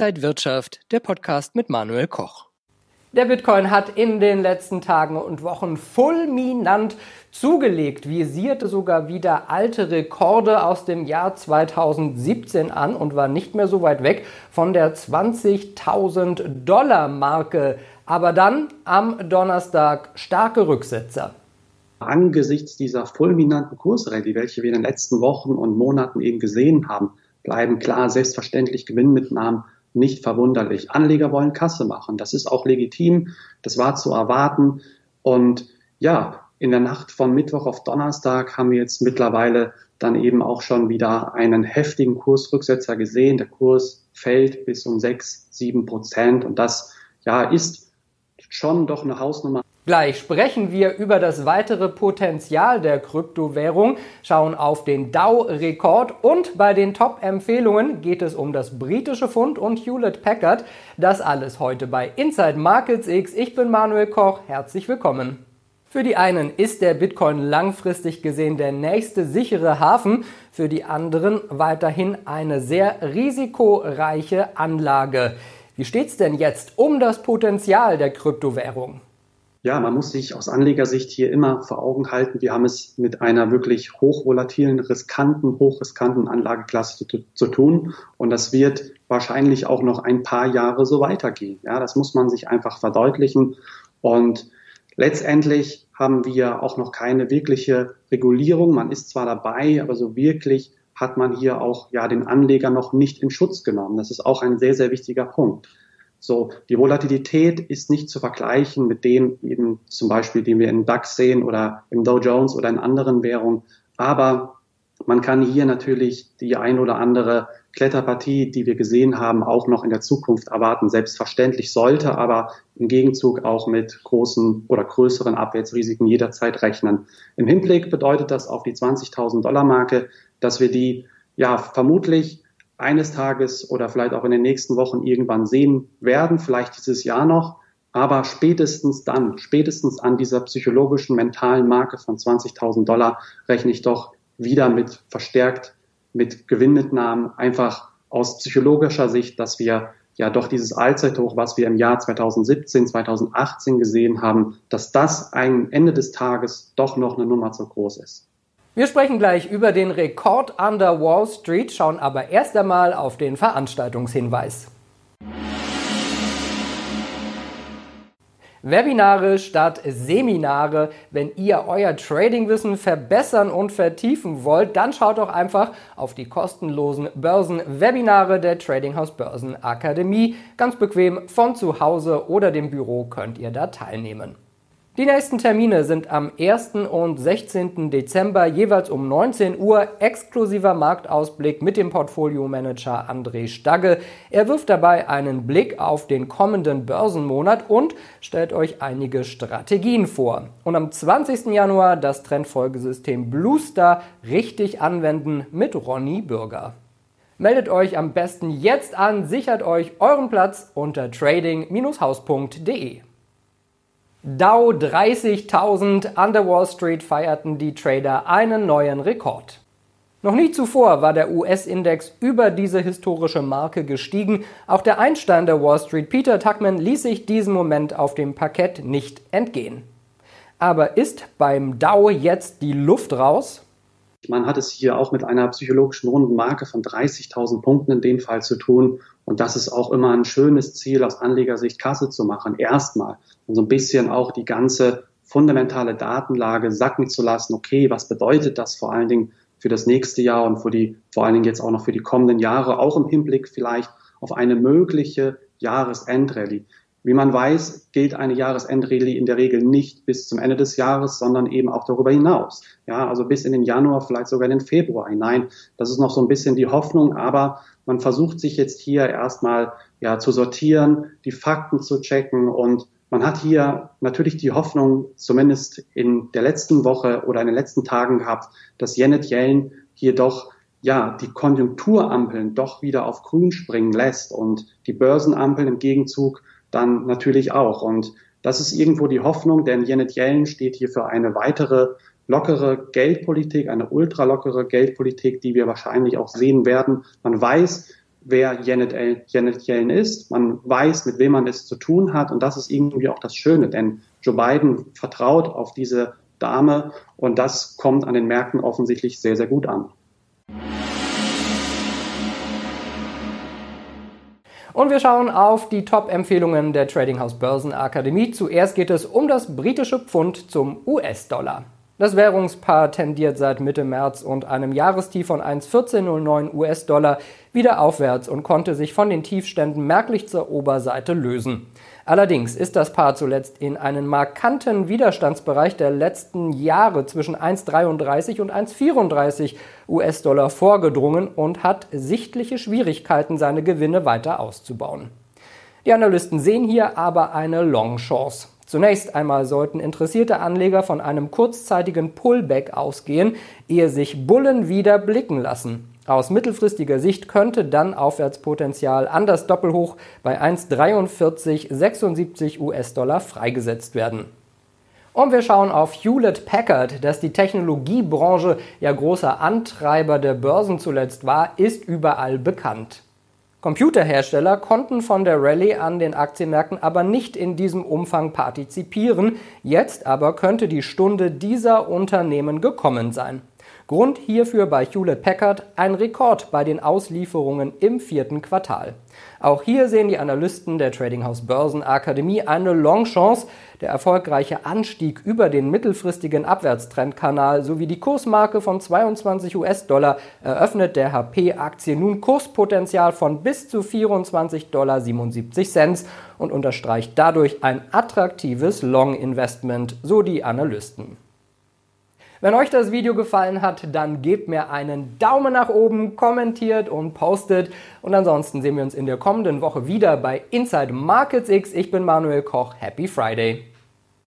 Inside Wirtschaft, der Podcast mit Manuel Koch. Der Bitcoin hat in den letzten Tagen und Wochen fulminant zugelegt, visierte sogar wieder alte Rekorde aus dem Jahr 2017 an und war nicht mehr so weit weg von der 20.000 Dollar Marke. Aber dann am Donnerstag starke Rücksetzer. Angesichts dieser fulminanten Kursrallye, welche wir in den letzten Wochen und Monaten eben gesehen haben, bleiben klar selbstverständlich Gewinnmitnahmen nicht verwunderlich. Anleger wollen Kasse machen. Das ist auch legitim. Das war zu erwarten. Und ja, in der Nacht von Mittwoch auf Donnerstag haben wir jetzt mittlerweile dann eben auch schon wieder einen heftigen Kursrücksetzer gesehen. Der Kurs fällt bis um sechs, sieben Prozent. Und das, ja, ist schon doch eine Hausnummer. Gleich sprechen wir über das weitere Potenzial der Kryptowährung, schauen auf den DAO-Rekord und bei den Top-Empfehlungen geht es um das britische Pfund und Hewlett Packard. Das alles heute bei Inside Markets X. Ich bin Manuel Koch, herzlich willkommen. Für die einen ist der Bitcoin langfristig gesehen der nächste sichere Hafen, für die anderen weiterhin eine sehr risikoreiche Anlage. Wie steht's denn jetzt um das Potenzial der Kryptowährung? Ja, man muss sich aus Anlegersicht hier immer vor Augen halten, wir haben es mit einer wirklich hochvolatilen, riskanten, hochriskanten Anlageklasse zu, zu, tun. Und das wird wahrscheinlich auch noch ein paar Jahre so weitergehen. Ja, das muss man sich einfach verdeutlichen. Und letztendlich haben wir auch noch keine wirkliche Regulierung. Man ist zwar dabei, aber so wirklich hat man hier auch ja den Anleger noch nicht in Schutz genommen. Das ist auch ein sehr, sehr wichtiger Punkt. So, die Volatilität ist nicht zu vergleichen mit dem eben zum Beispiel, den wir in DAX sehen oder im Dow Jones oder in anderen Währungen. Aber man kann hier natürlich die ein oder andere Kletterpartie, die wir gesehen haben, auch noch in der Zukunft erwarten. Selbstverständlich sollte aber im Gegenzug auch mit großen oder größeren Abwärtsrisiken jederzeit rechnen. Im Hinblick bedeutet das auf die 20.000 Dollar Marke, dass wir die ja vermutlich eines Tages oder vielleicht auch in den nächsten Wochen irgendwann sehen werden, vielleicht dieses Jahr noch. Aber spätestens dann, spätestens an dieser psychologischen, mentalen Marke von 20.000 Dollar rechne ich doch wieder mit verstärkt, mit Gewinnmitnahmen, einfach aus psychologischer Sicht, dass wir ja doch dieses Allzeithoch, was wir im Jahr 2017, 2018 gesehen haben, dass das ein Ende des Tages doch noch eine Nummer zu groß ist. Wir sprechen gleich über den Rekord an der Wall Street, schauen aber erst einmal auf den Veranstaltungshinweis. Webinare statt Seminare. Wenn ihr euer Tradingwissen verbessern und vertiefen wollt, dann schaut doch einfach auf die kostenlosen Börsenwebinare der Trading House Börsen Akademie. Ganz bequem von zu Hause oder dem Büro könnt ihr da teilnehmen. Die nächsten Termine sind am 1. und 16. Dezember jeweils um 19 Uhr exklusiver Marktausblick mit dem Portfolio-Manager André Stagge. Er wirft dabei einen Blick auf den kommenden Börsenmonat und stellt euch einige Strategien vor. Und am 20. Januar das Trendfolgesystem Bluestar richtig anwenden mit Ronny Bürger. Meldet euch am besten jetzt an, sichert euch euren Platz unter trading-haus.de. Dow 30.000 an der Wall Street feierten die Trader einen neuen Rekord. Noch nie zuvor war der US-Index über diese historische Marke gestiegen. Auch der Einstein der Wall Street, Peter Tuckman, ließ sich diesen Moment auf dem Parkett nicht entgehen. Aber ist beim Dow jetzt die Luft raus? Man hat es hier auch mit einer psychologischen runden Marke von 30.000 Punkten in dem Fall zu tun. Und das ist auch immer ein schönes Ziel aus Anlegersicht, Kasse zu machen. Erstmal. Und so ein bisschen auch die ganze fundamentale Datenlage sacken zu lassen. Okay, was bedeutet das vor allen Dingen für das nächste Jahr und für die, vor allen Dingen jetzt auch noch für die kommenden Jahre, auch im Hinblick vielleicht auf eine mögliche Jahresendrallye. Wie man weiß, gilt eine Jahresendrallye in der Regel nicht bis zum Ende des Jahres, sondern eben auch darüber hinaus. Ja, also bis in den Januar, vielleicht sogar in den Februar hinein. Das ist noch so ein bisschen die Hoffnung, aber man versucht sich jetzt hier erstmal ja zu sortieren, die Fakten zu checken und man hat hier natürlich die Hoffnung, zumindest in der letzten Woche oder in den letzten Tagen gehabt, dass Janet Yellen hier doch ja, die Konjunkturampeln doch wieder auf grün springen lässt und die Börsenampeln im Gegenzug dann natürlich auch. Und das ist irgendwo die Hoffnung, denn Janet Yellen steht hier für eine weitere lockere Geldpolitik, eine ultralockere Geldpolitik, die wir wahrscheinlich auch sehen werden. Man weiß, wer Janet, Janet Yellen ist. Man weiß, mit wem man es zu tun hat. Und das ist irgendwie auch das Schöne, denn Joe Biden vertraut auf diese Dame und das kommt an den Märkten offensichtlich sehr, sehr gut an. Und wir schauen auf die Top-Empfehlungen der Trading House Börsenakademie. Zuerst geht es um das britische Pfund zum US-Dollar. Das Währungspaar tendiert seit Mitte März und einem Jahrestief von 1,1409 US-Dollar wieder aufwärts und konnte sich von den Tiefständen merklich zur Oberseite lösen. Allerdings ist das Paar zuletzt in einen markanten Widerstandsbereich der letzten Jahre zwischen 1,33 und 1,34 US-Dollar vorgedrungen und hat sichtliche Schwierigkeiten, seine Gewinne weiter auszubauen. Die Analysten sehen hier aber eine Long-Chance. Zunächst einmal sollten interessierte Anleger von einem kurzzeitigen Pullback ausgehen, ehe sich Bullen wieder blicken lassen. Aus mittelfristiger Sicht könnte dann Aufwärtspotenzial an das Doppelhoch bei 1,4376 US-Dollar freigesetzt werden. Und wir schauen auf Hewlett Packard, das die Technologiebranche ja großer Antreiber der Börsen zuletzt war, ist überall bekannt. Computerhersteller konnten von der Rallye an den Aktienmärkten aber nicht in diesem Umfang partizipieren. Jetzt aber könnte die Stunde dieser Unternehmen gekommen sein. Grund hierfür bei Hewlett Packard ein Rekord bei den Auslieferungen im vierten Quartal. Auch hier sehen die Analysten der Trading House Börsenakademie eine Longchance. Der erfolgreiche Anstieg über den mittelfristigen Abwärtstrendkanal sowie die Kursmarke von 22 US-Dollar eröffnet der HP-Aktie nun Kurspotenzial von bis zu 24,77 Dollar und unterstreicht dadurch ein attraktives Long-Investment, so die Analysten. Wenn euch das Video gefallen hat, dann gebt mir einen Daumen nach oben, kommentiert und postet. Und ansonsten sehen wir uns in der kommenden Woche wieder bei Inside Markets X. Ich bin Manuel Koch. Happy Friday!